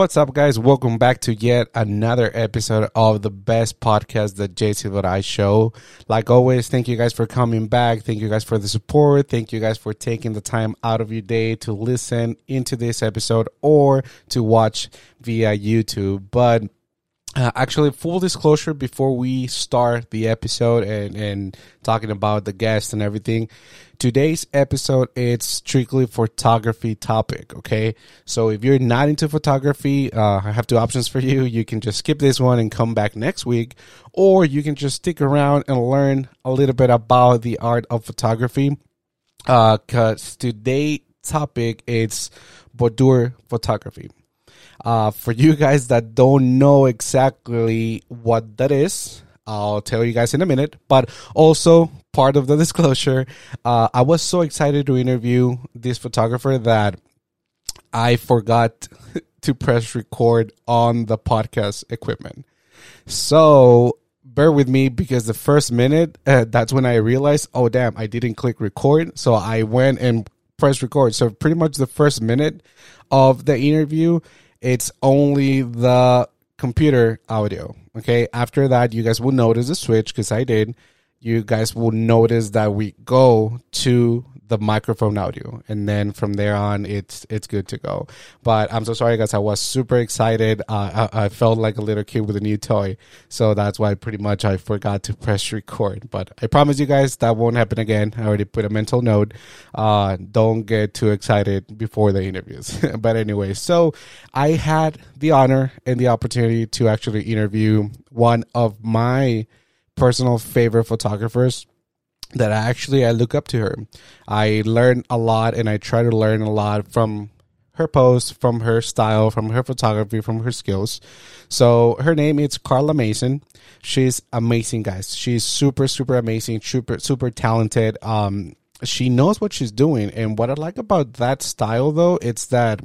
What's up, guys? Welcome back to yet another episode of the best podcast, the JC I Show. Like always, thank you guys for coming back. Thank you guys for the support. Thank you guys for taking the time out of your day to listen into this episode or to watch via YouTube. But uh, actually, full disclosure before we start the episode and, and talking about the guests and everything, today's episode it's strictly photography topic. Okay, so if you're not into photography, uh, I have two options for you. You can just skip this one and come back next week, or you can just stick around and learn a little bit about the art of photography. Uh, cause today topic it's boudoir photography. Uh, for you guys that don't know exactly what that is, I'll tell you guys in a minute. But also, part of the disclosure, uh, I was so excited to interview this photographer that I forgot to press record on the podcast equipment. So bear with me because the first minute, uh, that's when I realized, oh, damn, I didn't click record. So I went and pressed record. So pretty much the first minute of the interview it's only the computer audio. Okay. After that, you guys will notice a switch because I did. You guys will notice that we go to the microphone audio and then from there on it's it's good to go. But i'm so sorry guys. I was super excited. Uh, I, I, felt like a little kid with a new toy so that's why pretty much i forgot to press record. But i promise you guys that won't happen again. I already put a mental note. Uh, don't get too excited before the interviews. But anyway so i had the honor and the opportunity to actually interview one of my personal favorite photographers that I actually I look up to her. I learn a lot and I try to learn a lot from her posts, from her style, from her photography, from her skills. So her name is Karla Mason. She's amazing, guys. She's super, super amazing, super, super talented. Um, she knows what she's doing. And what I like about that style though, it's that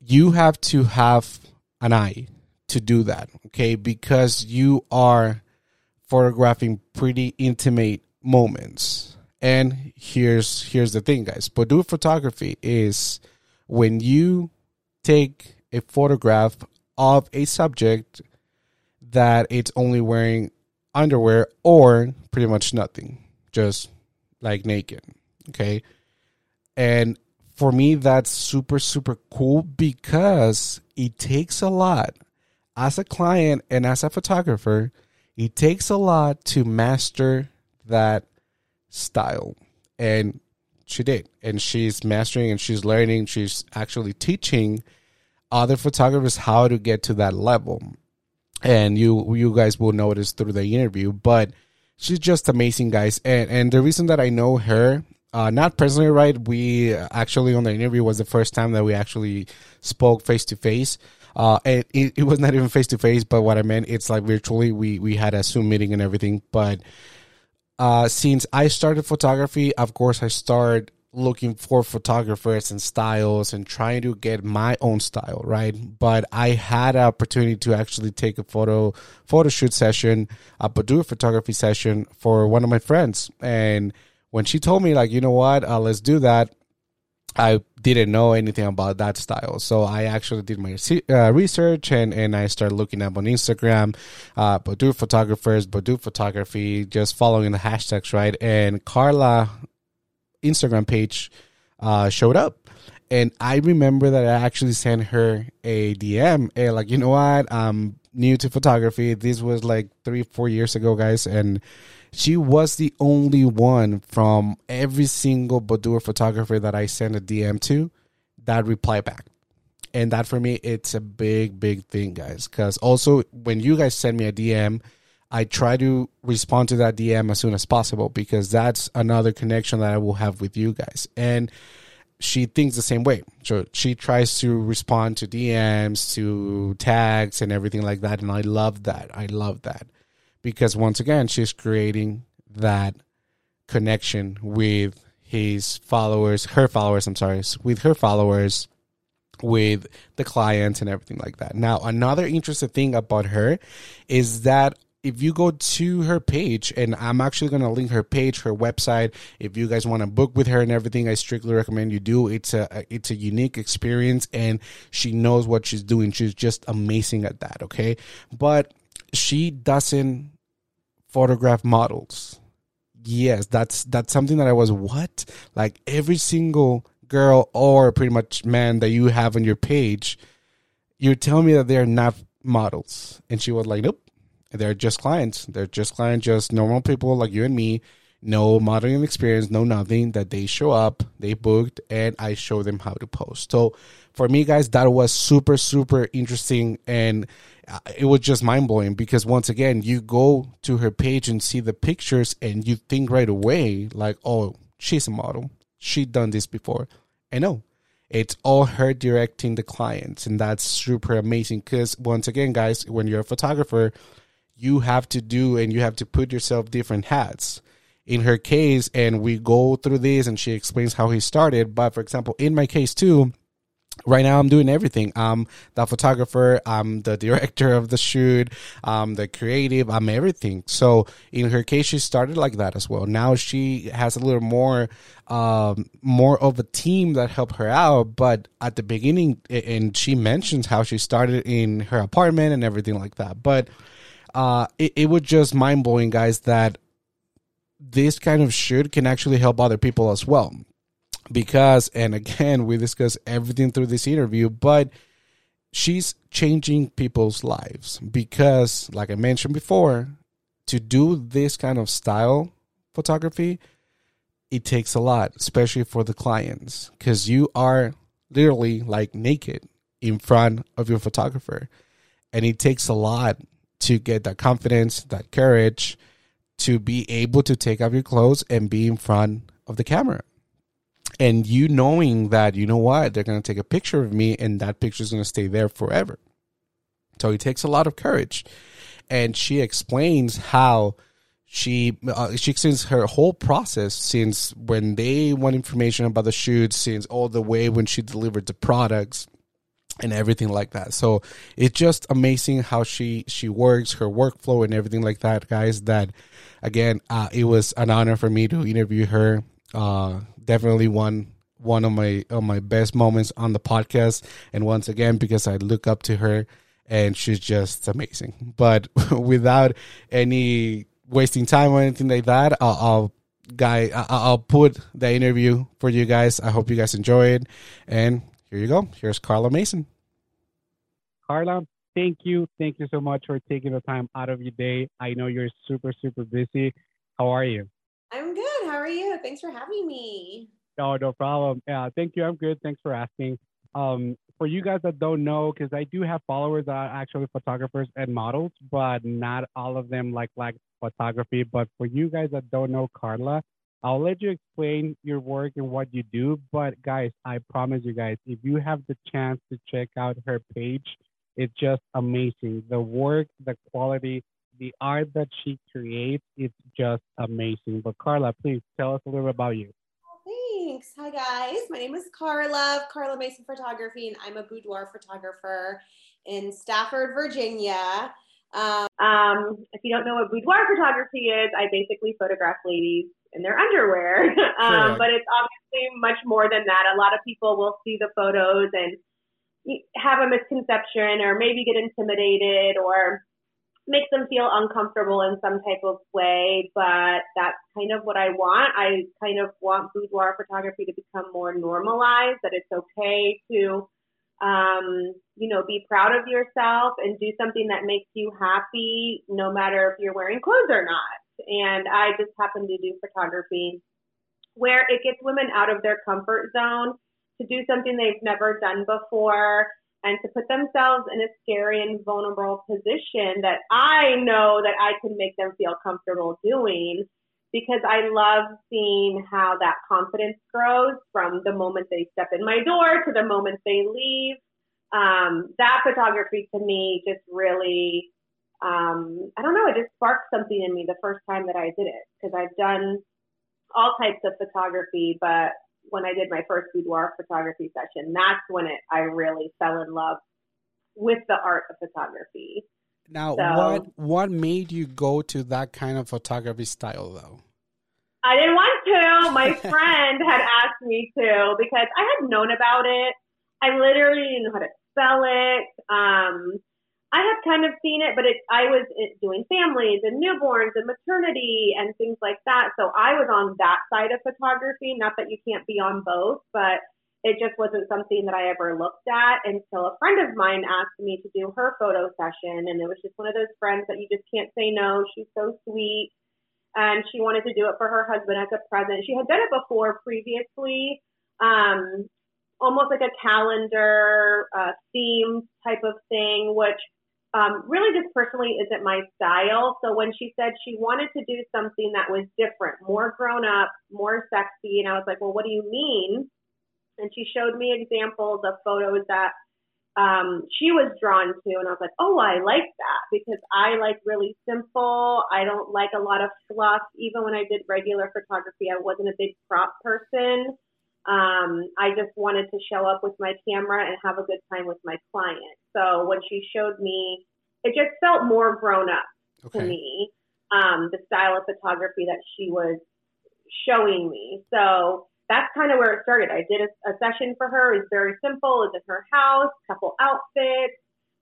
you have to have an eye to do that. Okay. Because you are photographing pretty intimate moments. And here's here's the thing, guys. Boudoir photography is when you take a photograph of a subject that it's only wearing underwear or pretty much nothing, just like naked. Okay. And for me, that's super, super cool because it takes a lot as a client and as a photographer it takes a lot to master that style. And she did. And she's mastering and she's learning. She's actually teaching other photographers how to get to that level. And you you guys will notice through the interview, but she's just amazing, guys. And and the reason that I know her, uh, not personally, right? We actually on the interview was the first time that we actually spoke face to face. Uh, it, it, it was not even face to face, but what I meant, it's like virtually. We we had a Zoom meeting and everything. But uh, since I started photography, of course, I started looking for photographers and styles and trying to get my own style, right? But I had an opportunity to actually take a photo photo shoot session, uh do a boudoir photography session for one of my friends, and when she told me like, you know what, uh, let's do that. I didn't know anything about that style. So I actually did my uh, research and, and I started looking up on Instagram, uh, boudoir photographers, boudoir photography, just following the hashtags, right? And Karla Instagram page uh, showed up. And I remember that I actually sent her a DM, hey, like, you know what? I'm new to photography. This was like three, four years ago, guys. And she was the only one from every single boudoir photographer that I sent a DM to that replied back. And that for me, it's a big, big thing, guys. Because also, when you guys send me a DM, I try to respond to that DM as soon as possible because that's another connection that I will have with you guys. And she thinks the same way. So she tries to respond to DMs, to tags, and everything like that. And I love that. I love that because once again, she's creating that connection with his followers, her followers, I'm sorry, with her followers, with the clients and everything like that. Now, another interesting thing about her is that if you go to her page, and I'm actually going to link her page, her website. If you guys want to book with her and everything, I strictly recommend you do. It's a it's a unique experience, and she knows what she's doing. She's just amazing at that. Okay, but she doesn't photograph models. Yes, that's that's something that I was what like every single girl or pretty much man that you have on your page, you're telling me that they're not models, and she was like, nope they're just clients. They're just clients, just normal people like you and me. No modeling experience, no nothing. That they show up, they booked, and I show them how to post. So for me, guys, that was super, super interesting, and uh, it was just mind blowing because once again, you go to her page and see the pictures, and you think right away like, oh, she's a model. She done this before. And no, it's all her directing the clients, and that's super amazing. Because once again, guys, when you're a photographer, you have to do and you have to put yourself different hats in her case and we go through this and she explains how he started but for example in my case too right now i'm doing everything. I'm the photographer i'm the director of the shoot i'm the creative i'm everything. So in her case she started like that as well. Now she has a little more um, more of a team that help her out but at the beginning and she mentions how she started in her apartment and everything like that. But uh, it, it was just mind blowing, guys, that this kind of shoot can actually help other people as well. Because, and again, we discuss everything through this interview, but she's changing people's lives because, like I mentioned before, to do this kind of style photography, it takes a lot, especially for the clients, because you are literally like naked in front of your photographer. And it takes a lot to get that confidence, that courage to be able to take off your clothes and be in front of the camera. And you knowing that, you know what, they're going to take a picture of me and that picture is going to stay there forever. So it takes a lot of courage. And she explains how she uh, she explains her whole process since when they want information about the shoot, since all the way when she delivered the products, and everything like that. So it's just amazing how she she works, her workflow and everything like that, guys. That again, uh, it was an honor for me to interview her. Uh, definitely one one of my of my best moments on the podcast, and once again because I look up to her and she's just amazing. But without any wasting time or anything like that, I'll, I'll guy I'll put the interview for you guys. I hope you guys enjoy it, and here you go. Here's Karla Mason. Karla, thank you. Thank you so much for taking the time out of your day. I know you're super, super busy. How are you? I'm good. How are you? Thanks for having me. No, no problem. Yeah, thank you. I'm good. Thanks for asking. Um, for you guys that don't know, because I do have followers that are actually photographers and models, but not all of them like like photography. But for you guys that don't know Karla, I'll let you explain your work and what you do. But guys, I promise you guys, if you have the chance to check out her page, it's just amazing. The work, the quality, the art that she creates, is just amazing. But Karla, please tell us a little bit about you. Thanks. Hi guys. My name is Karla, Karla Mason Photography, and I'm a boudoir photographer in Stafford, Virginia. Um, um, if you don't know what boudoir photography is, I basically photograph ladies in their underwear. um, but it's obviously much more than that. A lot of people will see the photos and have a misconception or maybe get intimidated or make them feel uncomfortable in some type of way, but that's kind of what I want. I kind of want boudoir photography to become more normalized, that it's okay to, um, you know, be proud of yourself and do something that makes you happy, no matter if you're wearing clothes or not and I just happen to do photography where it gets women out of their comfort zone to do something they've never done before and to put themselves in a scary and vulnerable position that I know that I can make them feel comfortable doing because I love seeing how that confidence grows from the moment they step in my door to the moment they leave. Um, that photography to me just really um, I don't know, it just sparked something in me the first time that I did it because I've done all types of photography, but when I did my first boudoir photography session, that's when it I really fell in love with the art of photography. Now, So- what what made you go to that kind of photography style, though? I didn't want to. My friend had asked me to because I had known about it. I literally didn't know how to spell it. Um, I had kind of seen it, but it, I was doing families and newborns and maternity and things like that. So I was on that side of photography. Not that you can't be on both, but it just wasn't something that I ever looked at until a friend of mine asked me to do her photo session. And it was just one of those friends that you just can't say no. She's so sweet. And she wanted to do it for her husband as a present. She had done it before previously, um, almost like a calendar uh, theme type of thing, which um, really just personally isn't my style. So when she said she wanted to do something that was different, more grown up, more sexy, and I was like, well, what do you mean? And she showed me examples of photos that um, she was drawn to, and I was like, oh, I like that because I like really simple. I don't like a lot of fluff. Even when I did regular photography, I wasn't a big prop person. Um, I just wanted to show up with my camera and have a good time with my client. So when she showed me, it just felt more grown up to me, um, the style of photography that she was showing me. So that's kind of where it started. I did a, a session for her. It was very simple. It was in her house, couple outfits.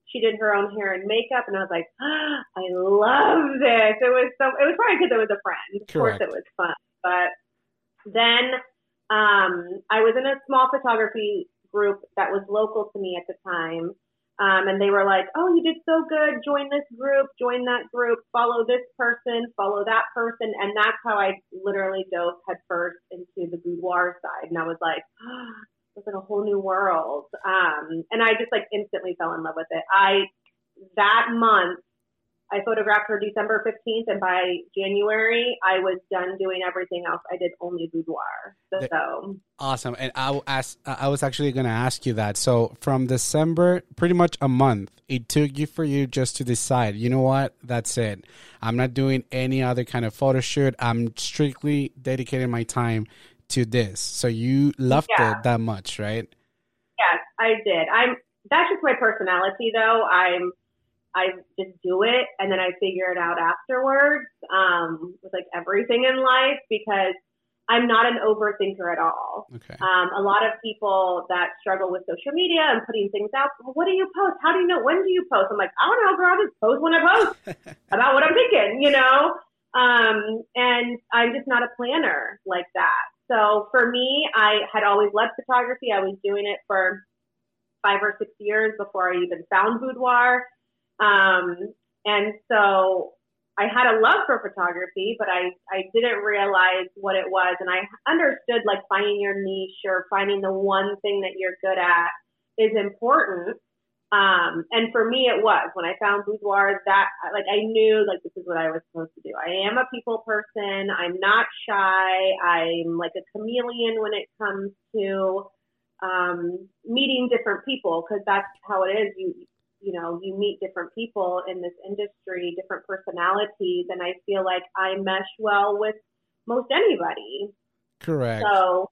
She did her own hair and makeup, and I was like, ah, I love this. It was so. It was probably because it was a friend. Of course, it was fun. But then um, I was in a small photography group that was local to me at the time. Um, and they were like, oh, you did so good. Join this group, join that group, follow this person, follow that person. And that's how I literally dove headfirst into the boudoir side. And I was like, oh, it's like a whole new world. Um, and I just like instantly fell in love with it. I, that month, I photographed her December 15th, and by January, I was done doing everything else. I did only boudoir. So, Awesome. And I ask, I was actually going to ask you that. So from December, pretty much a month, it took you for you just to decide, you know what? That's it. I'm not doing any other kind of photo shoot. I'm strictly dedicating my time to this. So you loved Yeah. it that much, right? Yes, I did. I'm. That's just my personality, though. I'm. I just do it, and then I figure it out afterwards. Um, with like everything in life, because I'm not an overthinker at all. Okay. Um, a lot of people that struggle with social media and putting things out. Well, what do you post? How do you know? When do you post? I'm like, I don't know, girl. I just post when I post about what I'm thinking, you know. Um, and I'm just not a planner like that. So for me, I had always loved photography. I was doing it for five or six years before I even found boudoir. Um, and so I had a love for photography, but I, I didn't realize what it was. And I understood like finding your niche or finding the one thing that you're good at is important. Um, and for me, it was when I found boudoir that like I knew like this is what I was supposed to do. I am a people person. I'm not shy. I'm like a chameleon when it comes to um, meeting different people because that's how it is. You you know you meet different people in this industry, different personalities, and I feel like I mesh well with most anybody. Correct. So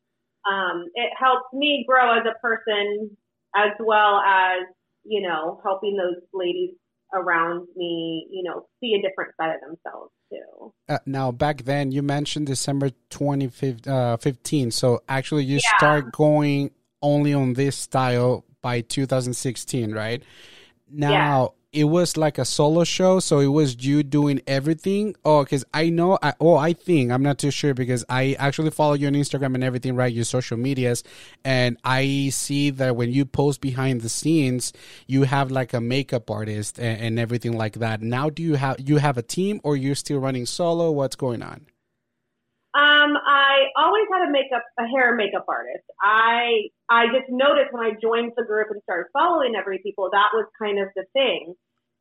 um, it helps me grow as a person as well as, you know, helping those ladies around me, you know, see a different side of themselves too. Uh, now, back then, you mentioned December 2015. So actually, you Yeah. start going only on this style by 2016, right? Now, it was like a solo show. So it was you doing everything. Oh, because I know, I, oh, I think, I'm not too sure because I actually follow you on Instagram and everything, right? Your social medias. And I see that when you post behind the scenes, you have like a makeup artist and, and everything like that. Now, do you have, you have a team or you're still running solo? What's going on? Um, I always had a makeup, a hair and makeup artist. I I just noticed when I joined the group and started following every people, that was kind of the thing.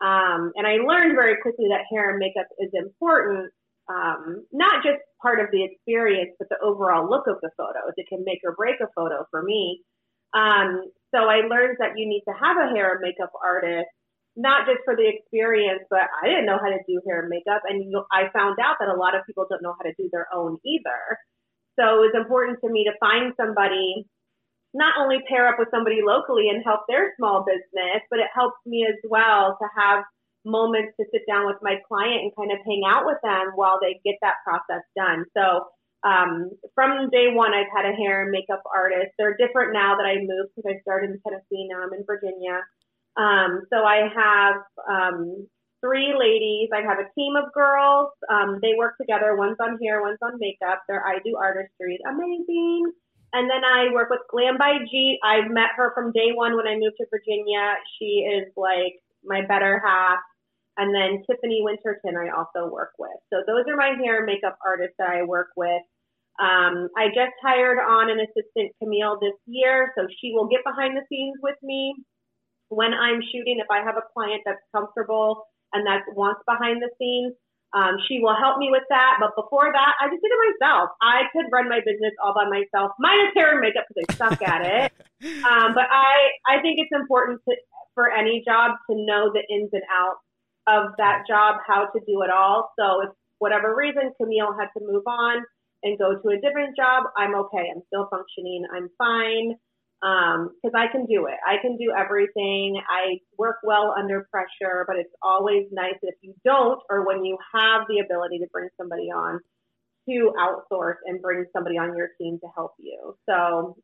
Um, and I learned very quickly that hair and makeup is important, um, not just part of the experience, but the overall look of the photos. It can make or break a photo for me. Um, so I learned that you need to have a hair and makeup artist not just for the experience, but I didn't know how to do hair and makeup. And I found out that a lot of people don't know how to do their own either. So it was important to me to find somebody, not only pair up with somebody locally and help their small business, but it helps me as well to have moments to sit down with my client and kind of hang out with them while they get that process done. So um, from day one, I've had a hair and makeup artist. They're different now that I moved because I started in Tennessee. Now I'm in Virginia. Um, so I have um, three ladies. I have a team of girls. Um, they work together. One's on hair, one's on makeup. They're I do artistry. Amazing. And then I work with Glam by G. I've met her from day one when I moved to Virginia. She is like my better half. And then Tiffany Winterton, I also work with. So those are my hair and makeup artists that I work with. Um, I just hired on an assistant, Camille, this year. So she will get behind the scenes with me when I'm shooting. If I have a client that's comfortable and that wants behind the scenes, um, she will help me with that. But before that, I just did it myself. I could run my business all by myself, minus hair and makeup because I suck at it. Um, but I, I think it's important to, for any job to know the ins and outs of that job, how to do it all. So if whatever reason Camille had to move on and go to a different job, I'm okay. I'm still functioning. I'm fine because um, I can do it. I can do everything. I work well under pressure, but it's always nice if you don't, or when you have the ability to bring somebody on, to outsource and bring somebody on your team to help you. So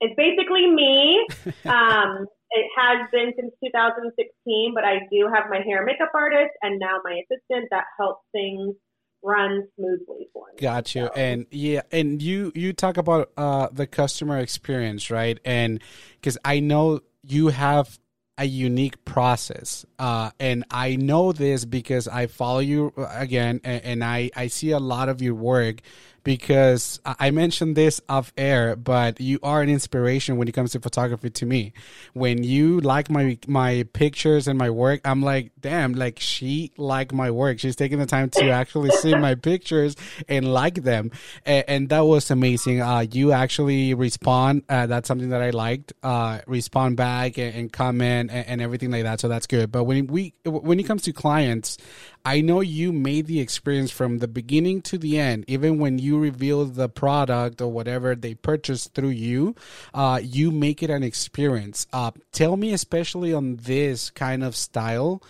it's basically me. Um, it has been since 2016, but I do have my hair makeup artist and now my assistant that helps things run smoothly for me. Got you. So. And yeah, and you you talk about uh the customer experience, right? And because I know you have a unique process. Uh, and I know this because I follow you uh, again and, and, I, I see a lot of your work because I mentioned this off air, but you are an inspiration when it comes to photography to me. When you like my my pictures and my work, I'm like, damn, like she liked my work. She's taking the time to actually see my pictures and like them, and, and that was amazing. Uh, you actually respond. Uh, that's something that I liked. Uh, respond back and, and comment and, and everything like that. So that's good. But when we when it comes to clients, I know you made the experience from the beginning to the end, even when you reveal the product or whatever they purchased through you, uh, you make it an experience. Uh, tell me, especially on this kind of style,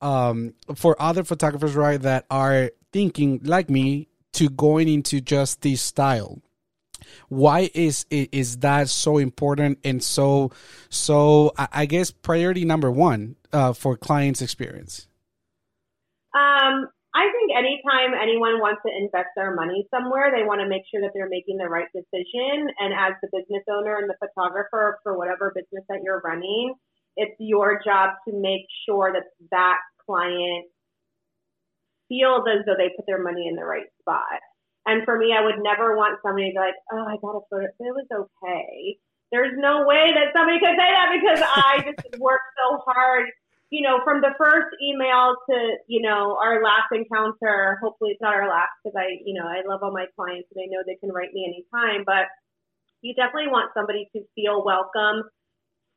um, for other photographers, right, that are thinking like me to going into just this style. Why is is that so important and so so i guess priority number one uh, for clients experience um, I think anytime anyone wants to invest their money somewhere, they want to make sure that they're making the right decision. And as the business owner and the photographer for whatever business that you're running, it's your job to make sure that that client feels as though they put their money in the right spot. And for me, I would never want somebody to be like, oh, I got a photo. It was okay. There's no way that somebody could say that because I just worked so hard you know, from the first email to, you know, our last encounter, hopefully it's not our last because I, you know, I love all my clients and I know they can write me anytime, but you definitely want somebody to feel welcome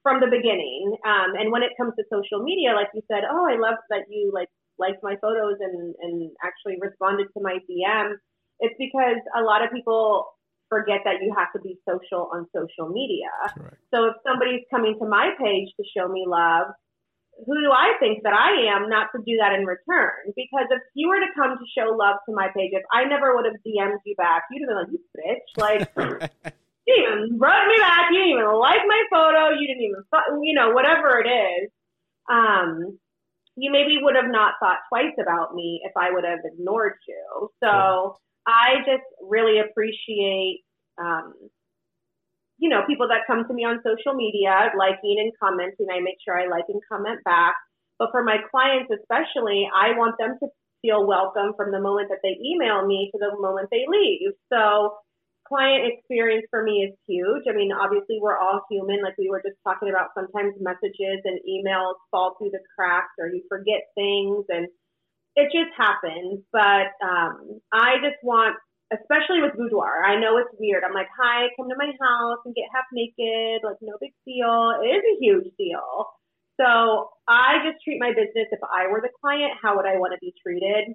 from the beginning. Um, and when it comes to social media, like you said, oh, I love that you like liked my photos and, and actually responded to my DM. It's because a lot of people forget that you have to be social on social media. Correct. So if somebody's coming to my page to show me love, who do I think that I am not to do that in return? Because if you were to come to show love to my page, if I never would have DM'd you back, you'd have been like, you bitch. Like, you even wrote me back. You didn't even like my photo. You didn't even, you know, whatever it is. Um, you maybe would have not thought twice about me if I would have ignored you. So I just really appreciate, um, you know, people that come to me on social media, liking and commenting. I make sure I like and comment back. But for my clients, especially, I want them to feel welcome from the moment that they email me to the moment they leave. So client experience for me is huge. I mean, obviously we're all human. Like we were just talking about sometimes messages and emails fall through the cracks or you forget things and it just happens. But um, I just want especially with boudoir. I know it's weird. I'm like, hi, come to my house and get half naked. Like, no big deal. It is a huge deal. So I just treat my business. If I were the client, how would I want to be treated?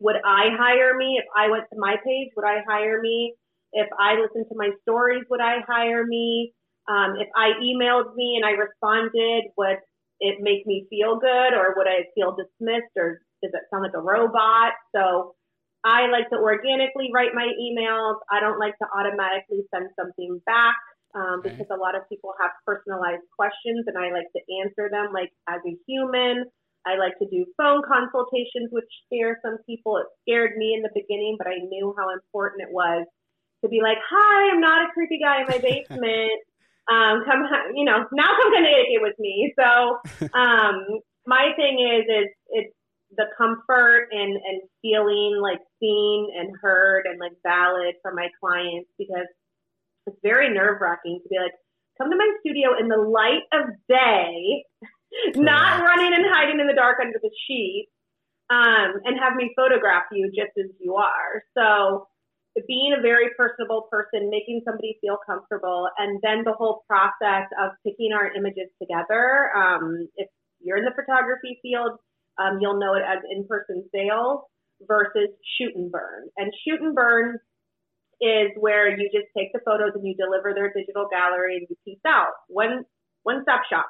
Would I hire me? If I went to my page, would I hire me? If I listened to my stories, would I hire me? Um, if I emailed me and I responded, would it make me feel good or would I feel dismissed or does it sound like a robot? So I like to organically write my emails. I don't like to automatically send something back um, because a lot of people have personalized questions and I like to answer them like as a human. I like to do phone consultations, which scare some people. It scared me in the beginning, but I knew how important it was to be like, "Hi, I'm not a creepy guy in my basement. um, come, you know, now come Connecticut with me." So, um, my thing is, is it's the comfort and and feeling like seen and heard and like valid for my clients because it's very nerve wracking to be like, come to my studio in the light of day, not running and hiding in the dark under the sheet, um, and have me photograph you just as you are. So being a very personable person, making somebody feel comfortable, and then the whole process of picking our images together. Um, if you're in the photography field, um, you'll know it as in-person sales versus shoot and burn. And shoot and burn is where you just take the photos and you deliver their digital gallery and you peace out. One one stop shop.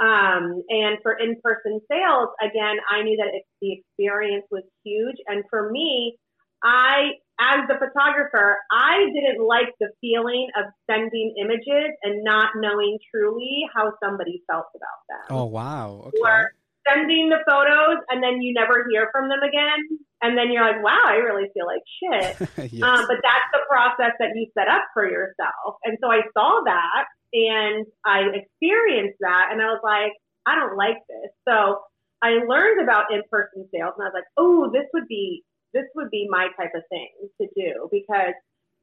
Um, and for in-person sales, again, I knew that it, the experience was huge. And for me, I, as the photographer, I didn't like the feeling of sending images and not knowing truly how somebody felt about them. Oh wow! Okay. Or sending the photos and then you never hear from them again. And then you're like, wow, I really feel like shit. yes. um, but that's the process that you set up for yourself. And so I saw that and I experienced that and I was like, I don't like this. So I learned about in-person sales and I was like, oh, this would be, this would be my type of thing to do because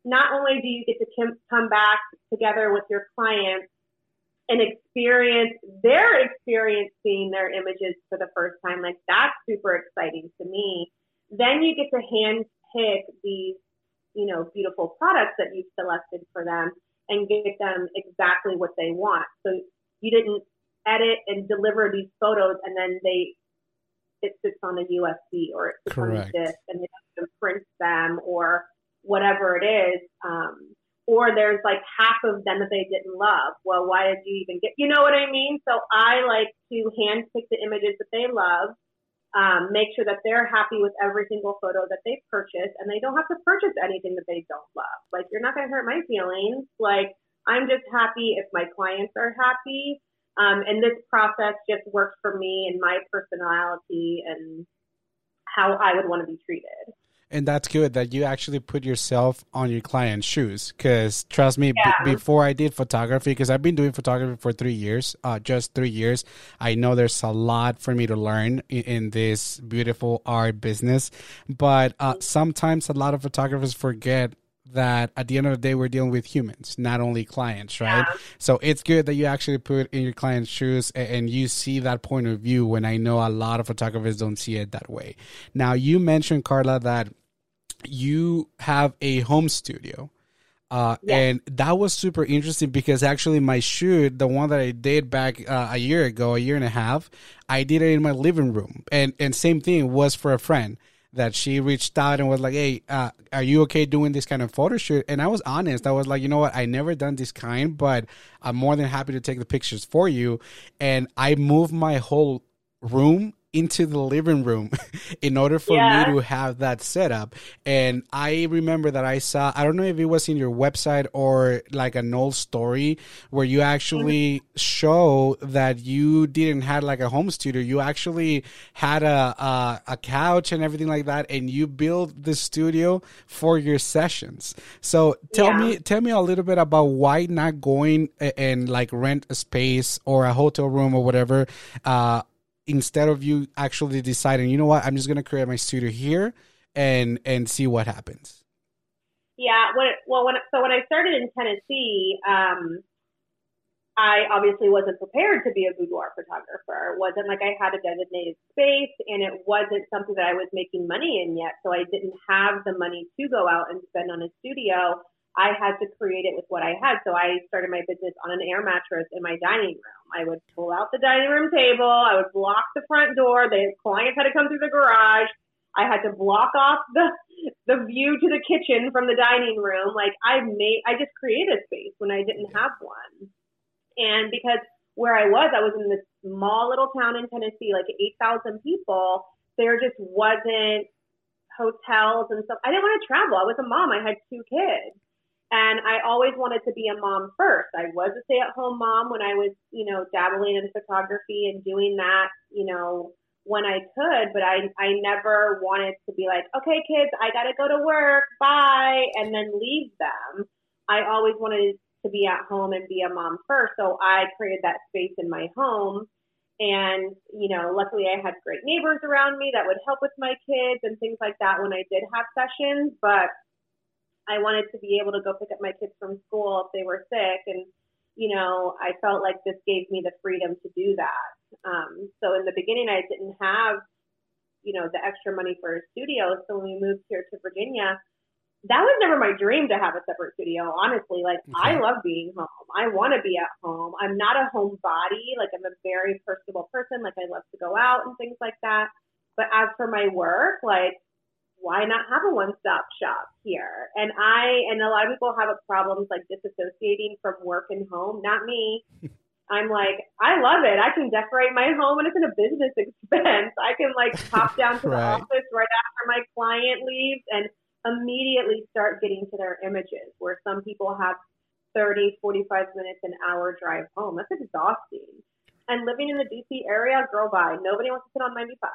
not only do you get to come back together with your clients and experience their experience seeing their images for the first time. Like that's super exciting to me. Then you get to hand pick these, you know, beautiful products that you've selected for them and get them exactly what they want. So you didn't edit and deliver these photos and then they it sits on a USB or it sits Correct. on a disk and they have to print them or whatever it is. Um, or there's like half of them that they didn't love. Well, why did you even get, you know what I mean? So I like to hand pick the images that they love, um, make sure that they're happy with every single photo that they purchase, and they don't have to purchase anything that they don't love. Like, you're not going to hurt my feelings. Like, I'm just happy if my clients are happy. Um, and this process just works for me and my personality and how I would want to be treated and that's good that you actually put yourself on your client's shoes because trust me yeah. b- before i did photography because i've been doing photography for three years uh, just three years i know there's a lot for me to learn in, in this beautiful art business but uh, sometimes a lot of photographers forget that at the end of the day we're dealing with humans not only clients right yeah. so it's good that you actually put in your client's shoes and, and, you see that point of view when i know a lot of photographers don't see it that way now you mentioned karla that you have a home studio uh, yeah. and that was super interesting because actually my shoot, the one that I did back uh, a year ago, a year and a half, I did it in my living room, and and same thing was for a friend that she reached out and was like, "Hey, uh, are you okay doing this kind of photo shoot?" And I was honest. I was like, "You know what? I never done this kind, but I'm more than happy to take the pictures for you." And I moved my whole room into the living room in order for yeah. me to have that set up. And I remember that I saw, I don't know if it was in your website or like an old story where you actually mm-hmm. show that you didn't have like a home studio. You actually had a, a, a couch and everything like that. And you built the studio for your sessions. So tell yeah. me, tell me a little bit about why not going and like rent a space or a hotel room or whatever, uh, instead of you actually deciding, you know what, I'm just going to create my studio here and and see what happens. Yeah, when well, when so when I started in Tennessee, um, I obviously wasn't prepared to be a boudoir photographer. It wasn't like I had a designated space, and it wasn't something that I was making money in yet. So I didn't have the money to go out and spend on a studio. I had to create it with what I had. So I started my business on an air mattress in my dining room. I would pull out the dining room table. I would block the front door. The clients had to come through the garage. I had to block off the the view to the kitchen from the dining room. Like I made, I just created space when I didn't have one. And because where I was, I was in this small little town in Tennessee, like 8,000 people, there just wasn't hotels and stuff. I didn't want to travel. I was a mom. I had two kids. And I always wanted to be a mom first. I was a stay at home mom when I was, you know, dabbling in photography and doing that, you know, when I could, but I I never wanted to be like, okay, kids, I gotta go to work, bye, and then leave them. I always wanted to be at home and be a mom first, so I created that space in my home. And you know, luckily I had great neighbors around me that would help with my kids and things like that when I did have sessions. But I wanted to be able to go pick up my kids from school if they were sick, and you know, I felt like this gave me the freedom to do that. Um, so in the beginning, I didn't have, you know, the extra money for a studio. So when we moved here to Virginia, that was never my dream to have a separate studio. Honestly, like okay. I love being home. I want to be at home. I'm not a home body. Like I'm a very personable person. Like I love to go out and things like that. But as for my work, like why not have a one-stop shop here? And I and a lot of people have a problems like disassociating from work and home. Not me. I'm like, I love it. I can decorate my home and it's in a business expense. I can like pop down to right. the office right after my client leaves and immediately start getting to their images where some people have 30, 45 minutes, an hour drive home. That's exhausting. And living in the DC area, girl, bye. Nobody wants to sit on 95.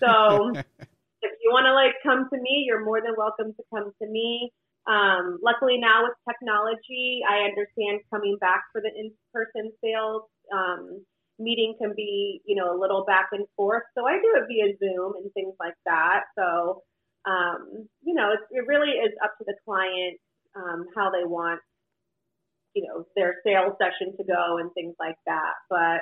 So if you want to like come to me, you're more than welcome to come to me. Um, luckily now with technology, I understand coming back for the in-person sales um, meeting can be, you know, a little back and forth. So I do it via Zoom and things like that. So, um, you know, it, it really is up to the client um, how they want, you know, their sales session to go and things like that. But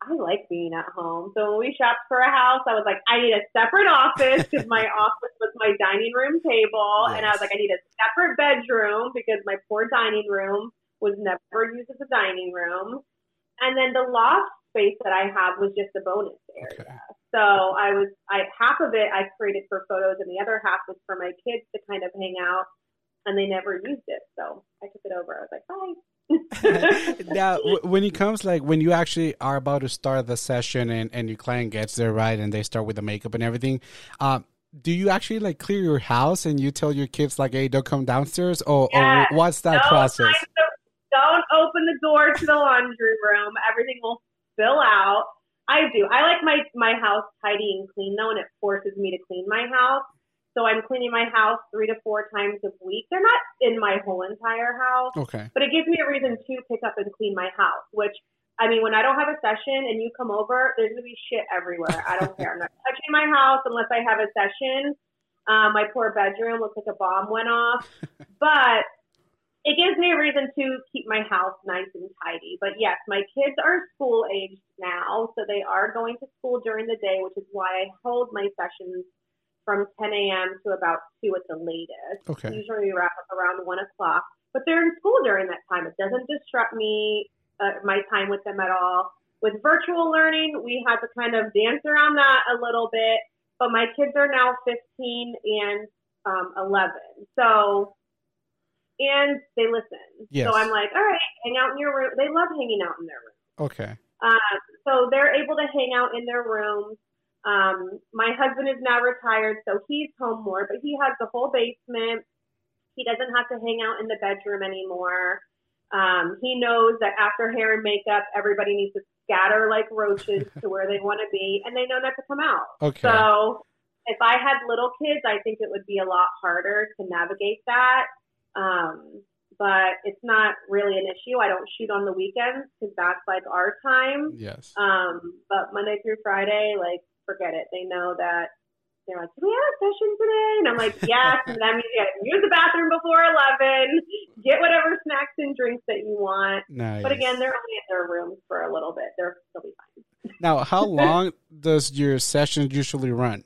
I like being at home. So when we shopped for a house, I was like, I need a separate office because my office was my dining room table. Yes. And I was like, I need a separate bedroom because my poor dining room was never used as a dining room. And then the loft space that I have was just a bonus area. Okay. So I was, I half of it I created for photos, and the other half was for my kids to kind of hang out. And they never used it, so I took it over. I was like, bye. now when it comes like when you actually are about to start the session and, and your client gets there right and they start with the makeup and everything um, do you actually like clear your house and you tell your kids like hey don't come downstairs? Or, yes. or what's that process? don't open the door to the laundry room. Everything will spill out. I do. I like my my house tidy and clean though and it forces me to clean my house so I'm cleaning my house three to four times a week. They're not in my whole entire house. Okay. But it gives me a reason to pick up and clean my house, which I mean, when I don't have a session and you come over, there's gonna be shit everywhere. I don't care. I'm not touching my house unless I have a session. Um, my poor bedroom looks like a bomb went off, but it gives me a reason to keep my house nice and tidy. But yes, my kids are school aged now, so they are going to school during the day, which is why I hold my sessions from 10 a.m. to about 2 at the latest. Okay. Usually we wrap up around 1 o'clock. But they're in school during that time. It doesn't disrupt me, uh, my time with them at all. With virtual learning, we had to kind of dance around that a little bit. But my kids are now 15 and um, 11. So, and they listen. Yes. So I'm like, all right, hang out in your room. They love hanging out in their room. Okay. Um, so they're able to hang out in their rooms. Um, my husband is now retired, so he's home more, but he has the whole basement. He doesn't have to hang out in the bedroom anymore. Um, he knows that after hair and makeup, everybody needs to scatter like roaches to where they want to be, and they know not to come out. Okay. So if I had little kids, I think it would be a lot harder to navigate that. Um, but it's not really an issue. I don't shoot on the weekends because that's like our time. Yes. Um, but Monday through Friday, like forget it. They know that they're like, "Do we have a session today?" And I'm like, "Yes." and that means you to use the bathroom before eleven. Get whatever snacks and drinks that you want. Nice. But again, they're only in their rooms for a little bit. They're they'll be fine. now, how long does your session usually run?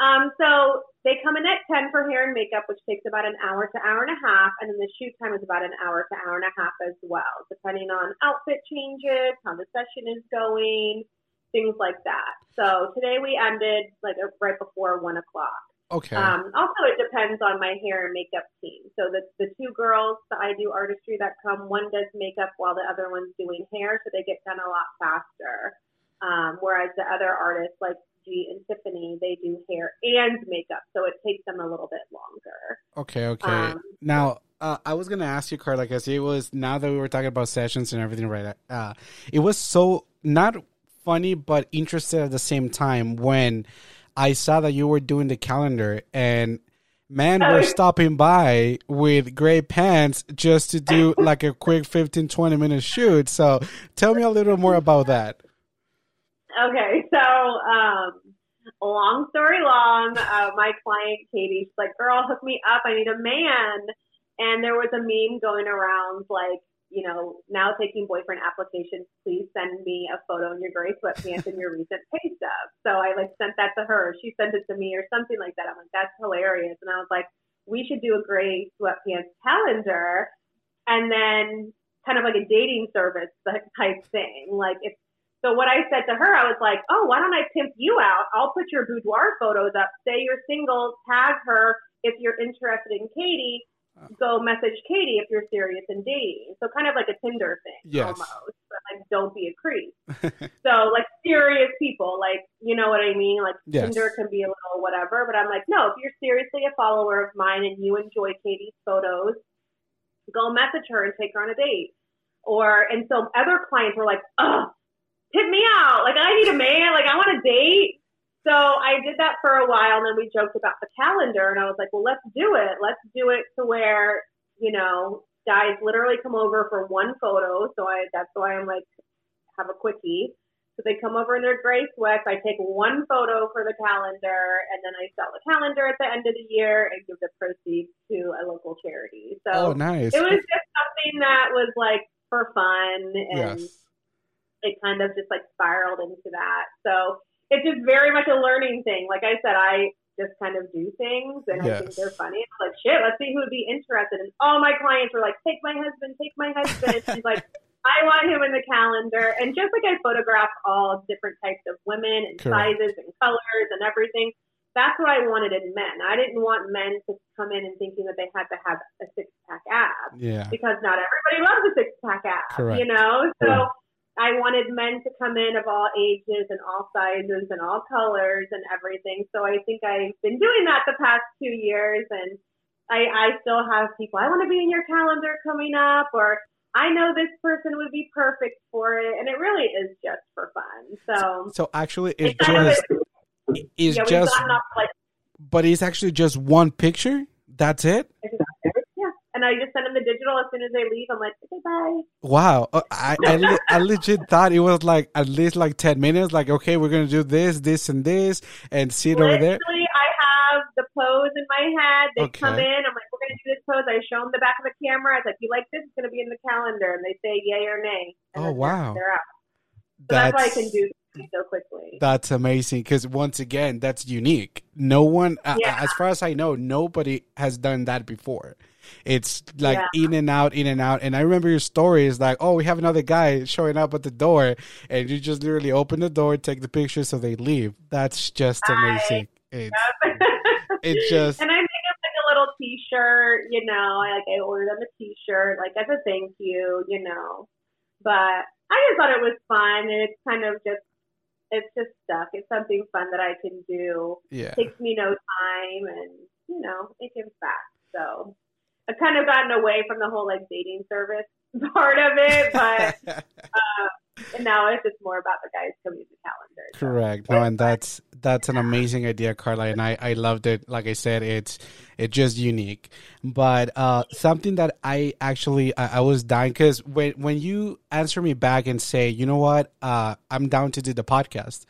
Um, so they come in at 10 for hair and makeup, which takes about an hour to hour and a half. And then the shoot time is about an hour to hour and a half as well, depending on outfit changes, how the session is going, things like that. So today we ended like right before one o'clock. Okay. Um, also, it depends on my hair and makeup team. So the the two girls that I do artistry that come, one does makeup while the other one's doing hair, so they get done a lot faster. Um, whereas the other artists like G and Tiffany, they do hair and makeup, so it takes them a little bit longer. Okay, okay. Um, now, uh, I was gonna ask you, Karla, because it was now that we were talking about sessions and everything, right? Uh, it was so not funny but interested at the same time when I saw that you were doing the calendar and man we're stopping by with gray pants just to do like a quick 15 20 minute shoot so tell me a little more about that Okay, so um, long story long, uh, my client Katie, she's like, "Girl, hook me up. I need a man." And there was a meme going around like, you know, now taking boyfriend applications. Please send me a photo in your gray sweatpants and your recent pay stub. So I like sent that to her. She sent it to me or something like that. I'm like, that's hilarious. And I was like, we should do a gray sweatpants calendar, and then kind of like a dating service type thing. Like if so what I said to her, I was like, oh, why don't I pimp you out? I'll put your boudoir photos up. Say you're single, tag her. If you're interested in Katie, go message Katie if you're serious in dating. So kind of like a Tinder thing Yes. almost. But like don't be a creep. so like serious people, like you know what I mean? Like Yes. Tinder can be a little whatever, but I'm like, no, if you're seriously a follower of mine and you enjoy Katie's photos, go message her and take her on a date. Or and so other clients were like, oh, hit me out. Like I need a man. Like I want a date. So I did that for a while, and then we joked about the calendar, and I was like, well, let's do it. Let's do it to where you know guys literally come over for one photo. So I that's why I'm like have a quickie. So they come over in their gray sweats. I take one photo for the calendar, and then I sell the calendar at the end of the year and give the proceeds to a local charity. So oh nice it was just something that was like for fun and yes it kind of just like spiraled into that. So it's just very much a learning thing. Like I said, I just kind of do things and I think they're funny. I'm like, shit, let's see who would be interested. And all my clients were like, take my husband, take my husband. She's like, I want him in the calendar. And just like I photograph all different types of women and Correct. sizes and colors and everything, that's what I wanted in men. I didn't want men to come in and thinking that they had to have a six pack ab yeah because not everybody loves a six pack ab, Correct. you know? So I wanted men to come in of all ages and all sizes and all colors and everything. So I think I've been doing that the past two years and I, I still have people, I want to be in your calendar coming up or I know this person would be perfect for it. And it really is just for fun. So so actually it's it's just a- it's yeah, just off like but it's actually just one picture that's it yeah. And I just send them the digital as soon as they leave. I'm like, okay, bye. Wow, Uh, I I, le- I legit thought it was like at least like ten minutes. Like, okay, we're gonna do this, this, and this, and sit over there. Literally, I have the pose in my head. They Okay. come in. I'm like, we're going to do this pose. I show them the back of the camera. I was like, you like this? It's going to be in the calendar. And they say yay or nay. And Oh, wow. They're out. So that's, why I can do so quickly. That's amazing because once again, that's unique. No one, uh, as far as I know, nobody has done that before. It's like Yeah. in and out, in and out. And I remember your story is like, oh, we have another guy showing up at the door, and you just literally open the door, take the picture, so they leave. That's just amazing. It's, it's just and I make them like a little T-shirt. You know, I like I ordered them a T-shirt like as a thank you. You know, but I just thought it was fun, and it's kind of just it's just stuck. It's something fun that I can do. yeah. takes me no time and you know it gives back so i've kind of gotten away from the whole like dating service part of it but and now it's just more about the guys coming to the calendar so. Correct. No, and that's that's an amazing idea, Karla, and I, I loved it. Like I said, it's it's just unique. But uh, something that I actually I, I was dying because when when you answer me back and say, you know what, uh, I'm down to do the podcast.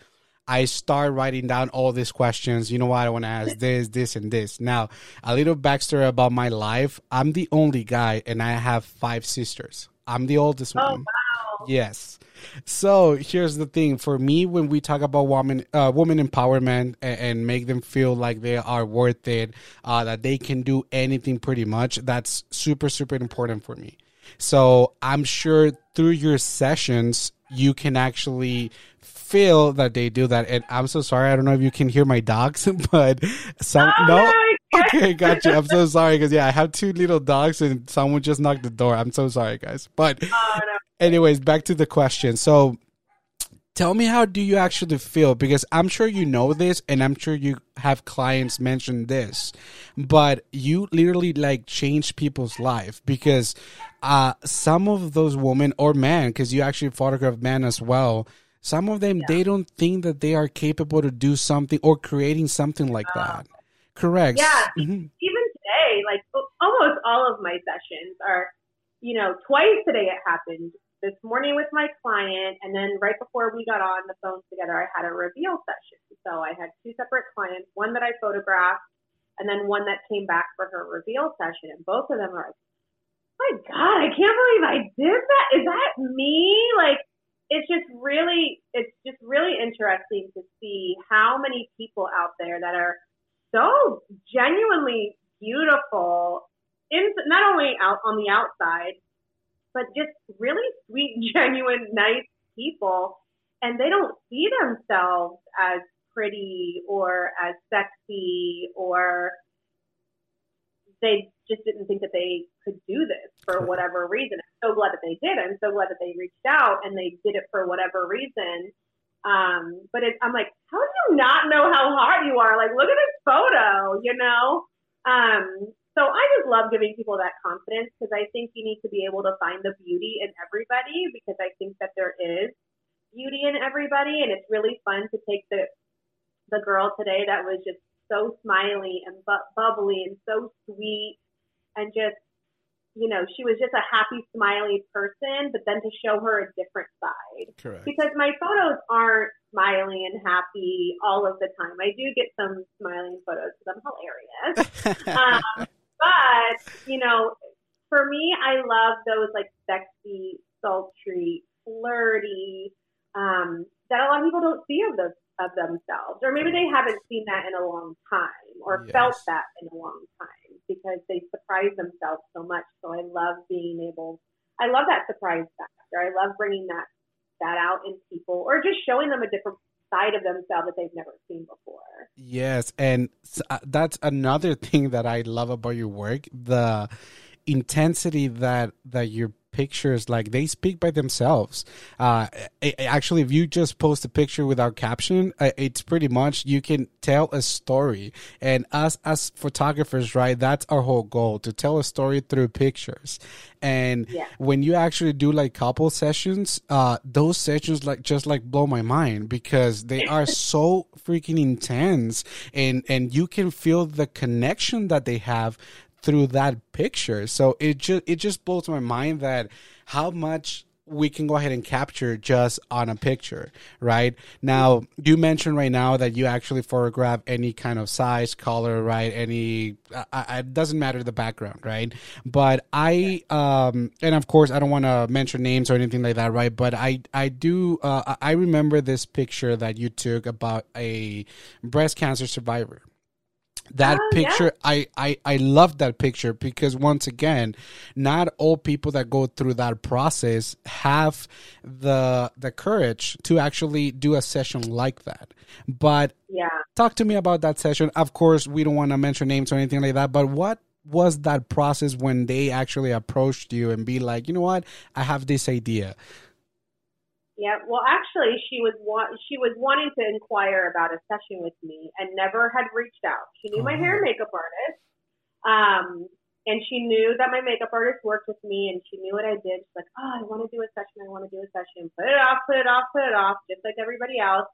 I start writing down all these questions. You know what? I want to ask this, this, and this. Now, a little backstory about my life. I'm the only guy, and I have five sisters. I'm the oldest oh one. wow Yes. So here's the thing for me when we talk about woman uh, woman empowerment and, and make them feel like they are worth it, uh, that they can do anything pretty much. That's super super important for me. So I'm sure through your sessions you can actually feel that they do that. And I'm so sorry. I don't know if you can hear my dogs, but some Oh, no. no, I can't. I'm so sorry because yeah, I have two little dogs and someone just knocked the door. I'm so sorry, guys. But Oh, no. anyways, back to the question. So tell me how do you actually feel because I'm sure you know this and I'm sure you have clients mention this. But you literally like change people's life because uh some of those women or men cuz you actually photograph men as well. Some of them they don't think that they are capable to do something or creating something like that. Correct. Yeah. Mhm. even today, like almost all of my sessions are, you know, twice today it happened. This morning with my client, and then right before we got on the phone together, I had a reveal session. So I had two separate clients, one that I photographed, and then one that came back for her reveal session. And both of them are like, my God, I can't believe I did that. Is that me? Like, it's just really, it's just really interesting to see how many people out there that are so genuinely beautiful in not only out on the outside but just really sweet genuine nice people. And they don't see themselves as pretty or as sexy or they just didn't think that they could do this for whatever reason. I'm so glad that they did. I'm so glad that they reached out and they did it for whatever reason. Um, but it, I'm like, how do you not know how hot you are? Like, look at this photo, you know? Um, so I just love giving people that confidence because I think you need to be able to find the beauty in everybody because I think that there is beauty in everybody and it's really fun to take the the girl today that was just so smiley and bu- bubbly and so sweet and just you know she was just a happy smiley person but then to show her a different side Correct. because my photos aren't smiling and happy all of the time. I do get some smiling photos because I'm hilarious. um, but, you know, for me, I love those like sexy, sultry, flirty, um, that a lot of people don't see of those of themselves, or maybe they haven't seen that in a long time, or Yes. felt that in a long time because they surprise themselves so much. So I love being able, I love that surprise factor. I love bringing that that out in people, or just showing them a different side of themselves that they've never seen before. Yes, and uh, that's another thing that I love about your work, the intensity that that your pictures like they speak by themselves. Uh a- actually if you just post a picture without caption, uh, it's pretty much you can tell a story. And us as photographers, right, that's our whole goal to tell a story through pictures. And Yeah. when you actually do like couple sessions, uh, those sessions like just like blow my mind because they are so freaking intense, and and you can feel the connection that they have through that picture. So it just it just blows my mind that how much we can go ahead and capture just on a picture, right? Now, you mentioned right now that you actually photograph any kind of size, color, right? Any, I, it doesn't matter the background, right? But I, um, and of course, I don't want to mention names or anything like that, right? But I, I do, uh, I remember this picture that you took about a breast cancer survivor that Oh, yeah. picture I, I i love that picture because once again not all people that go through that process have the the courage to actually do a session like that but Yeah. talk to me about that session of course we don't want to mention names or anything like that but what was that process when they actually approached you and be like you know what i have this idea Yeah, well, actually, she was wa- she was wanting to inquire about a session with me and never had reached out. She knew my hair and makeup artist, um, and she knew that my makeup artist worked with me, and she knew what I did. She's like, "Oh, I want to do a session. I want to do a session. Put it off, put it off, put it off, just like everybody else."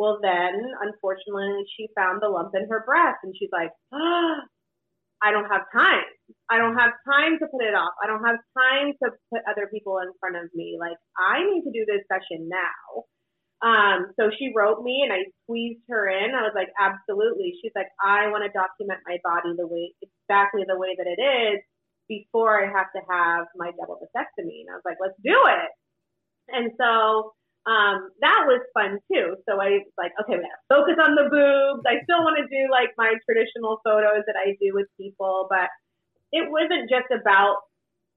Well, then, unfortunately, she found the lump in her breast, and she's like, "Ah, I don't have time. I don't have time to put it off. I don't have time to put other people in front of me. Like, I need to do this session now. Um, so she wrote me and I squeezed her in. I was like, absolutely. She's like, I want to document my body the way, exactly the way that it is before I have to have my double mastectomy. And I was like, let's do it. And so, um, that was fun too. So I was like, okay, we gotta focus on the boobs. I still want to do like my traditional photos that I do with people, but it wasn't just about,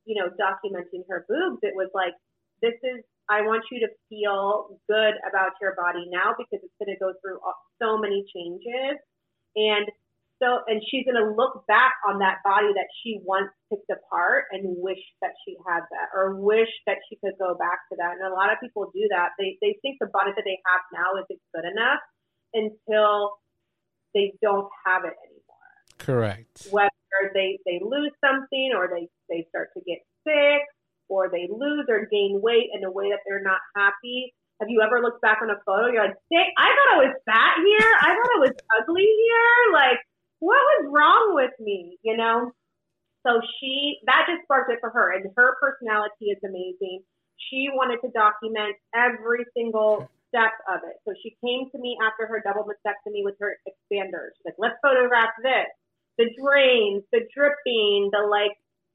you know, documenting her boobs. It was like, this is I want you to feel good about your body now because it's going to go through so many changes. And so, and she's going to look back on that body that she once picked apart and wish that she had that or wish that she could go back to that. And a lot of people do that. They, they think the body that they have now isn't good enough until they don't have it anymore. Correct. Whether they, they lose something or they, they start to get sick or they lose or gain weight in a way that they're not happy. Have you ever looked back on a photo? You're like, I thought I was fat here. I thought I was ugly here. Like, what was wrong with me? You know? So she, that just sparked it for her. And her personality is amazing. She wanted to document every single step of it. So she came to me after her double mastectomy with her expanders. She's like, let's photograph this the drains, the dripping, the like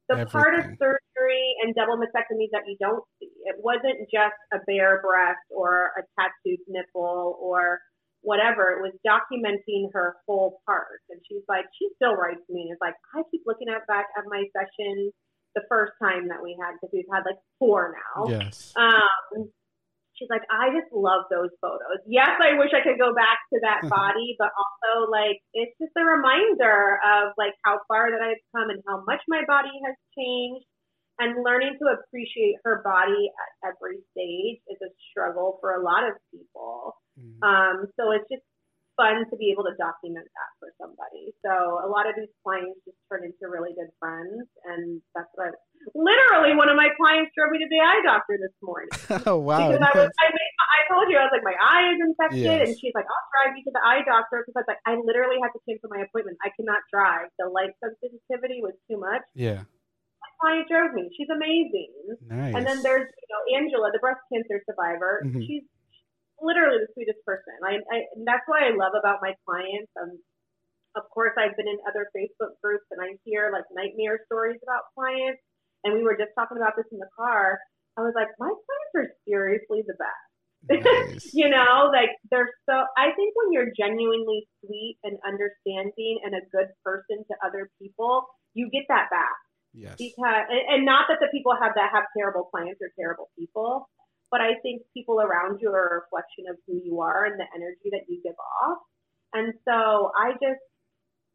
the Everything. part of surgery and double mastectomies that you don't see. It wasn't just a bare breast or a tattooed nipple or whatever. It was documenting her whole part. And she's like, she still writes me and is like, I keep looking at back at my session the first time that we had because we've had like four now. Yes. Um, she's like, I just love those photos. Yes, I wish I could go back to that body, but also like it's just a reminder of like how far that I've come and how much my body has changed. And learning to appreciate her body at every stage is a struggle for a lot of people. Mm-hmm. Um, so it's just fun to be able to document that for somebody. So a lot of these clients just turn into really good friends, and that's what I. Literally, one of my clients drove me to the eye doctor this morning. oh wow! Because I was, I, made, I told you I was like my eye is infected, yes. and she's like, I'll drive you to the eye doctor because I was like, I literally had to cancel my appointment. I cannot drive. The light sensitivity was too much. Yeah. Client drove me. She's amazing. Nice. And then there's you know Angela, the breast cancer survivor. Mm-hmm. She's literally the sweetest person. I, I and that's what I love about my clients. Um, of course, I've been in other Facebook groups and I hear like nightmare stories about clients. And we were just talking about this in the car. I was like, my clients are seriously the best. Nice. you know, like they're so. I think when you're genuinely sweet and understanding and a good person to other people, you get that back. Yes. Because and, not that the people have that have terrible clients or terrible people, but I think people around you are a reflection of who you are and the energy that you give off. And so I just,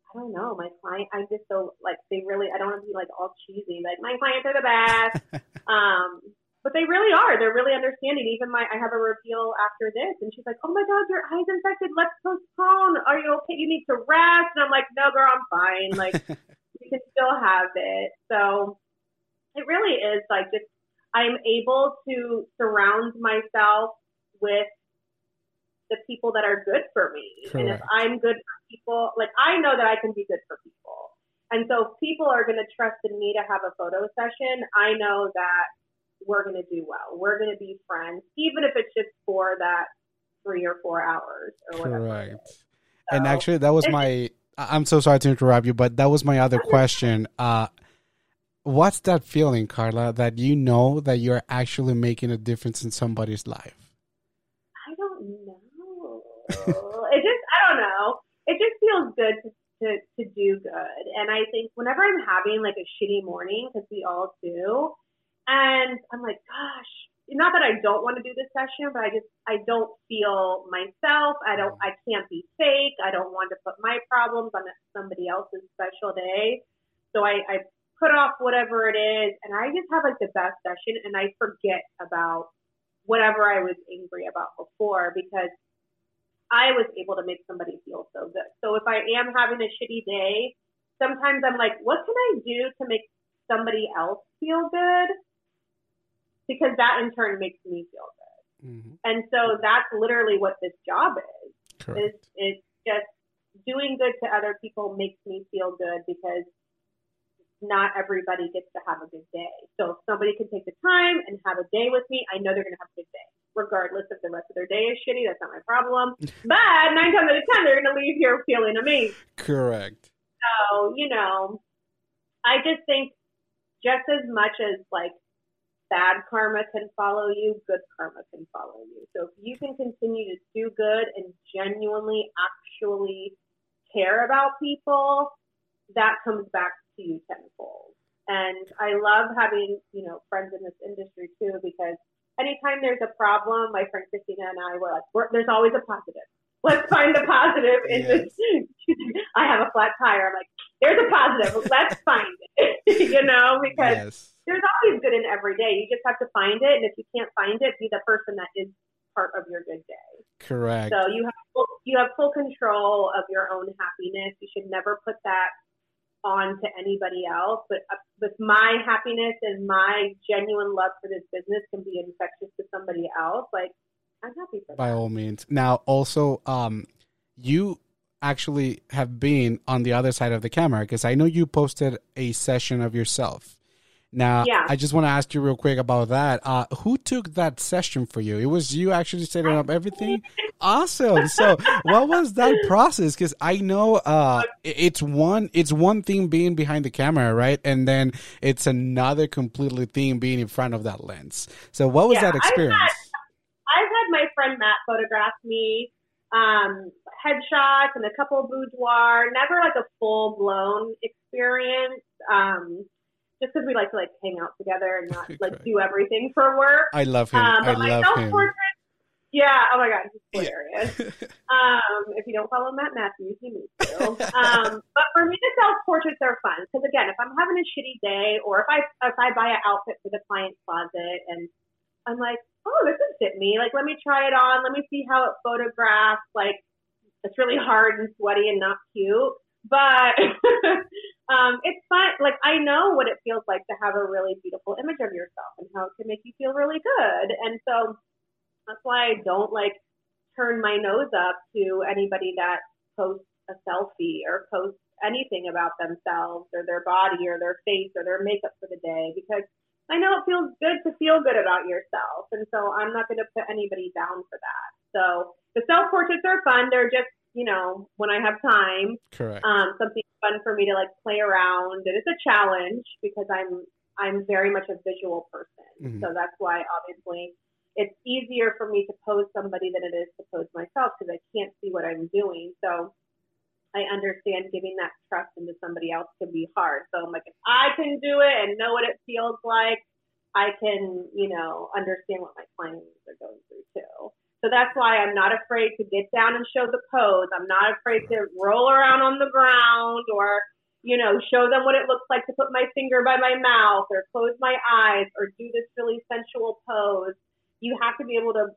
I don't know, my client, I just so like they really, I don't want to be like all cheesy, like my clients are the best. um, but they really are. They're really understanding. Even my, I have a reveal after this, and she's like, "Oh my God, your eye's infected. Let's postpone. Are you okay? You need to rest." And I'm like, "No, girl, I'm fine. Like, can still have it." So it really is like just I'm able to surround myself with the people that are good for me. Correct. And if I'm good for people, like I know that I can be good for people. And so if people are going to trust in me to have a photo session, I know that we're going to do well. We're going to be friends, even if it's just for that three or four hours or whatever. Correct. So, and actually, that was my. I'm so sorry to interrupt you, but that was my other question. Uh, what's that feeling, Karla, that you know that you're actually making a difference in somebody's life? I don't know. it just, I don't know. It just feels good to, to, to do good. And I think whenever I'm having like a shitty morning, because we all do, and I'm like, gosh, not that I don't want to do this session, but I just I don't feel myself. I don't I can't be fake. I don't want to put my problems on somebody else's special day. So I, I put off whatever it is, and I just have like the best session, and I forget about whatever I was angry about before because I was able to make somebody feel so good. So if I am having a shitty day, sometimes I'm like, what can I do to make somebody else feel good? Because that in turn makes me feel good. Mm-hmm. And so that's literally what this job is. Correct. Is it's just doing good to other people makes me feel good because not everybody gets to have a good day. So if somebody can take the time and have a day with me, I know they're going to have a good day, regardless if the rest of their day is shitty. That's not my problem. but nine times out of ten, they're going to leave here feeling amazing. Correct. So you know, I just think just as much as like bad karma can follow you, good karma can follow you. So if you can continue to do good and genuinely actually care about people, that comes back to you tenfold. And I love having, you know, friends in this industry too, because anytime there's a problem, my friend Christina and I were like, there's always a positive. Let's find the positive in Yes. this. I have a flat tire. I'm like, there's a positive. Let's find it. you know, because yes. there's always good in every day. You just have to find it, and if you can't find it, be the person that is part of your good day. Correct. So you have full, you have full control of your own happiness. You should never put that on to anybody else. But uh, with my happiness and my genuine love for this business can be infectious to somebody else. Like I'm happy for by that. all means. Now, also, um, you actually have been on the other side of the camera because I know you posted a session of yourself. Now, Yeah. I just want to ask you real quick about that. Uh, who took that session for you? It was you actually setting up everything. Awesome. So, what was that process? Because I know uh, it's one it's one thing being behind the camera, right, and then it's another completely thing being in front of that lens. So, what was Yeah, that experience? My friend Matt photograph me um, headshots and a couple boudoir. Never like a full blown experience. Um, just because we like to like hang out together and not like do everything for work. I love him. Um, I my love him. portrait, yeah. Oh my god, he's Yeah. hilarious. um, if you don't follow Matt Matthews, you need to. um, but for me, the self portraits are fun because again, if I'm having a shitty day, or if I if I buy an outfit for the client's closet and I'm like, oh, this would fit me. Like, let me try it on. Let me see how it photographs. Like, it's really hard and sweaty and not cute, but um, it's fun. Like, I know what it feels like to have a really beautiful image of yourself and how it can make you feel really good. And so that's why I don't like turn my nose up to anybody that posts a selfie or posts anything about themselves or their body or their face or their makeup for the day because I know it feels good to feel good about yourself. And so I'm not going to put anybody down for that. So the self portraits are fun. They're just, you know, when I have time, Correct. um, something fun for me to like play around. And it's a challenge because I'm, I'm very much a visual person. Mhm. So that's why obviously it's easier for me to pose somebody than it is to pose myself because I can't see what I'm doing. So I understand giving that trust into somebody else can be hard. So I'm like, if I can do it and know what it feels like, I can, you know, understand what my clients are going through too. So that's why I'm not afraid to get down and show the pose. I'm not afraid to roll around on the ground or, you know, show them what it looks like to put my finger by my mouth or close my eyes or do this really sensual pose. You have to be able to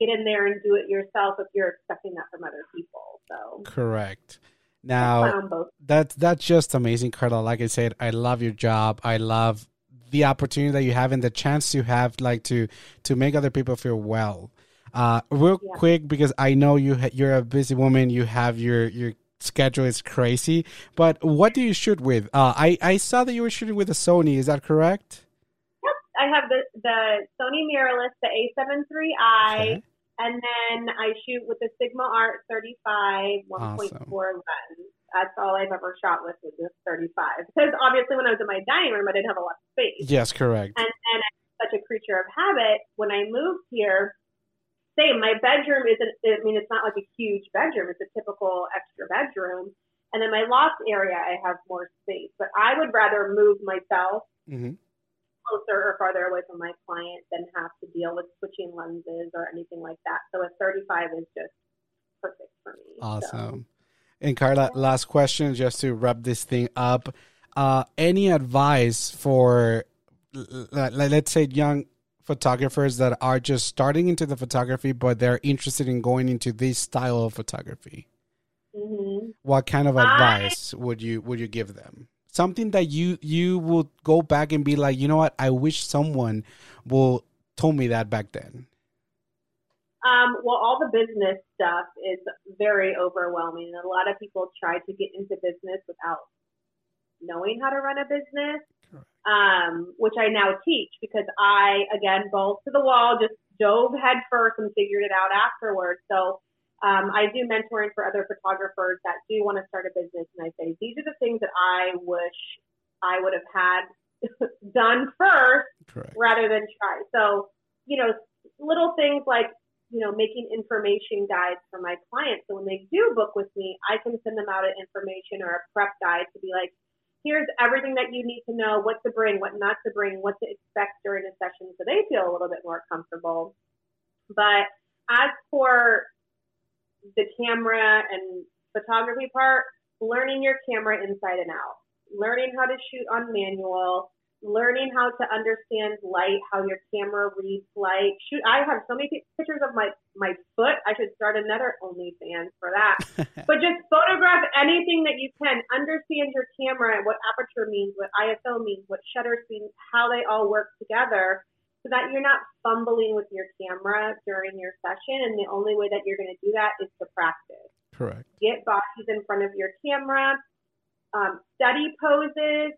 get in there and do it yourself if you're expecting that from other people. So Correct. Now that's that's just amazing, Karla. Like I said, I love your job. I love the opportunity that you have and the chance you have, like to to make other people feel well. Uh, real Yeah. quick, because I know you ha- you're a busy woman. You have your your schedule is crazy. But what do you shoot with? Uh, I I saw that you were shooting with a Sony. Is that correct? I have the the Sony mirrorless, the A7 III, Okay. and then I shoot with the Sigma Art 35 1.4 lens. That's all I've ever shot with was this 35. Because obviously, when I was in my dining room, I didn't have a lot of space. Yes, correct. And and I'm such a creature of habit. When I moved here, same. My bedroom isn't. I mean, it's not like a huge bedroom. It's a typical extra bedroom. And in my loft area, I have more space. But I would rather move myself hmm closer or farther away from my client than have to deal with switching lenses or anything like that. So a 35 is just perfect for me. So, Awesome. And Karla, last question, just to wrap this thing up. Uh, any advice for, let's say, young photographers that are just starting into the photography, but they're interested in going into this style of photography? mhm. What kind of I- advice would you would you give them? Something that you you will go back and be like, you know what? I wish someone will told me that back then. Um, well, all the business stuff is very overwhelming. And a lot of people try to get into business without knowing how to run a business, um, which I now teach because I, again, balls to the wall, just dove head first and figured it out afterwards. So um, I do mentoring for other photographers that do want to start a business. And I say, these are the things that I wish I would have had done first Correct. rather than try. So, you know, little things like, you know, making information guides for my clients. So when they do book with me, I can send them out an information or a prep guide to be like, here's everything that you need to know, what to bring, what not to bring, what to expect during a session so they feel a little bit more comfortable. But as for the camera and photography part, learning your camera inside and out, learning how to shoot on manual, learning how to understand light, how your camera reads light. Shoot, I have so many pictures of my my foot. I should start another OnlyFans for that. but just photograph anything that you can. Understand your camera and what aperture means, what ISO means, what shutter speed, how they all work together, so that you're not fumbling with your camera during your session. And the only way that you're going to do that is to practice. Correct. Get bodies in front of your camera. Um, study poses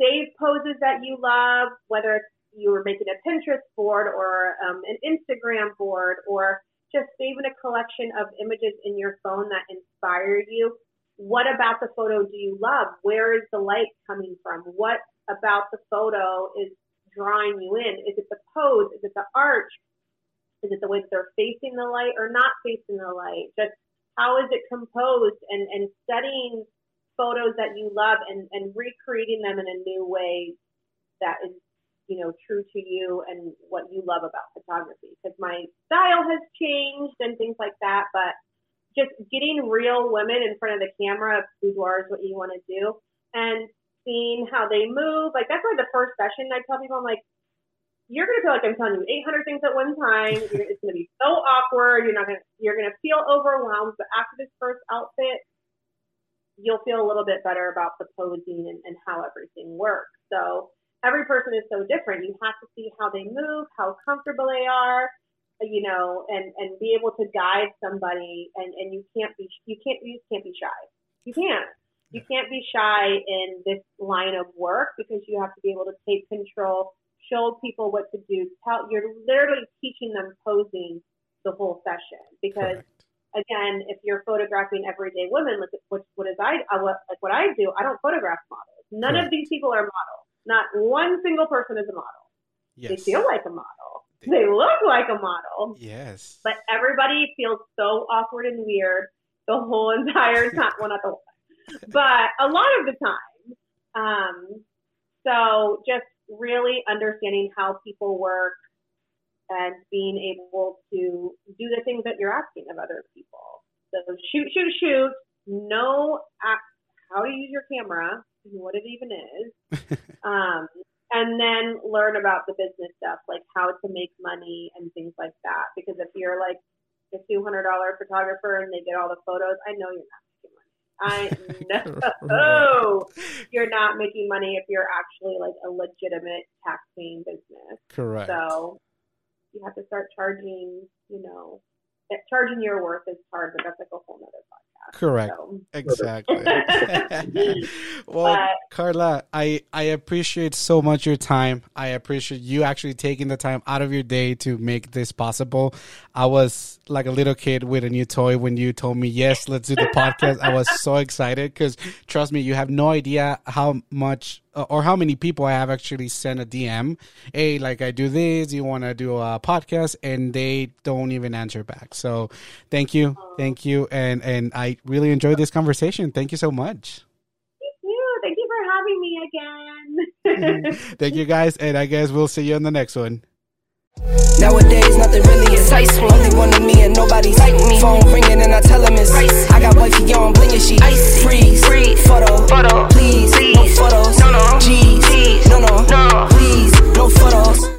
save poses that you love, whether it's you were making a Pinterest board or um, an Instagram board or just saving a collection of images in your phone that inspire you. What about the photo do you love? Where is the light coming from? What about the photo is drawing you in? Is it the pose? Is it the arch? Is it the way that they're facing the light or not facing the light? Just how is it composed and, and studying photos that you love and, and recreating them in a new way that is, you know, true to you and what you love about photography. Because my style has changed and things like that, but just getting real women in front of the camera, boudoir is what you want to do, and seeing how they move. Like that's why the first session I tell people, I'm like, you're gonna feel like I'm telling you 800 things at one time. it's gonna be so awkward. You're not gonna, you're gonna feel overwhelmed. But after this first outfit, you'll feel a little bit better about the posing and, and how everything works. So every person is so different. You have to see how they move, how comfortable they are, you know, and, and be able to guide somebody and, and you can't be, you can't, you can't be shy. You can't. You can't be shy in this line of work because you have to be able to take control, show people what to do. Tell, you're literally teaching them posing the whole session because Correct again, if you're photographing everyday women, like what, what is I, I what, like what I do, I don't photograph models. None right. of these people are models. Not one single person is a model. Yes. They feel like a model. They, they look like a model. Yes. But everybody feels so awkward and weird the whole entire time. well, not the whole time, but a lot of the time. Um, so just really understanding how people work, and being able to do the things that you're asking of other people. So shoot, shoot, shoot. Know how to use your camera, and what it even is, um, and then learn about the business stuff, like how to make money and things like that. Because if you're like a two hundred dollar photographer and they get all the photos, I know you're not. I know you're not making money if you're actually like a legitimate tax paying business. Correct. So you have to start charging, you know, charging your worth is hard, but that's like a whole nother podcast. Correct. So. Exactly. well, but, Karla, I I appreciate so much your time. I appreciate you actually taking the time out of your day to make this possible. I was like a little kid with a new toy when you told me yes, let's do the podcast. I was so excited because trust me, you have no idea how much Uh, or how many people I have actually sent a DM. Hey, like I do this, you want to do a podcast, and they don't even answer back. So, thank you, thank you, and and I really enjoyed this conversation. Thank you so much. Thank you. Thank you for having me again. thank you, guys, and I guess we'll see you on the next one. Nowadays, nothing really is ice. Only one of me and nobody's like me. Phone ringing and I tell him it's ice. I got wifey on, blinging she icy. Freeze, freeze, photo, photo, please, please, no photos, no, no, G's, G's, no, no, no, please, no photos.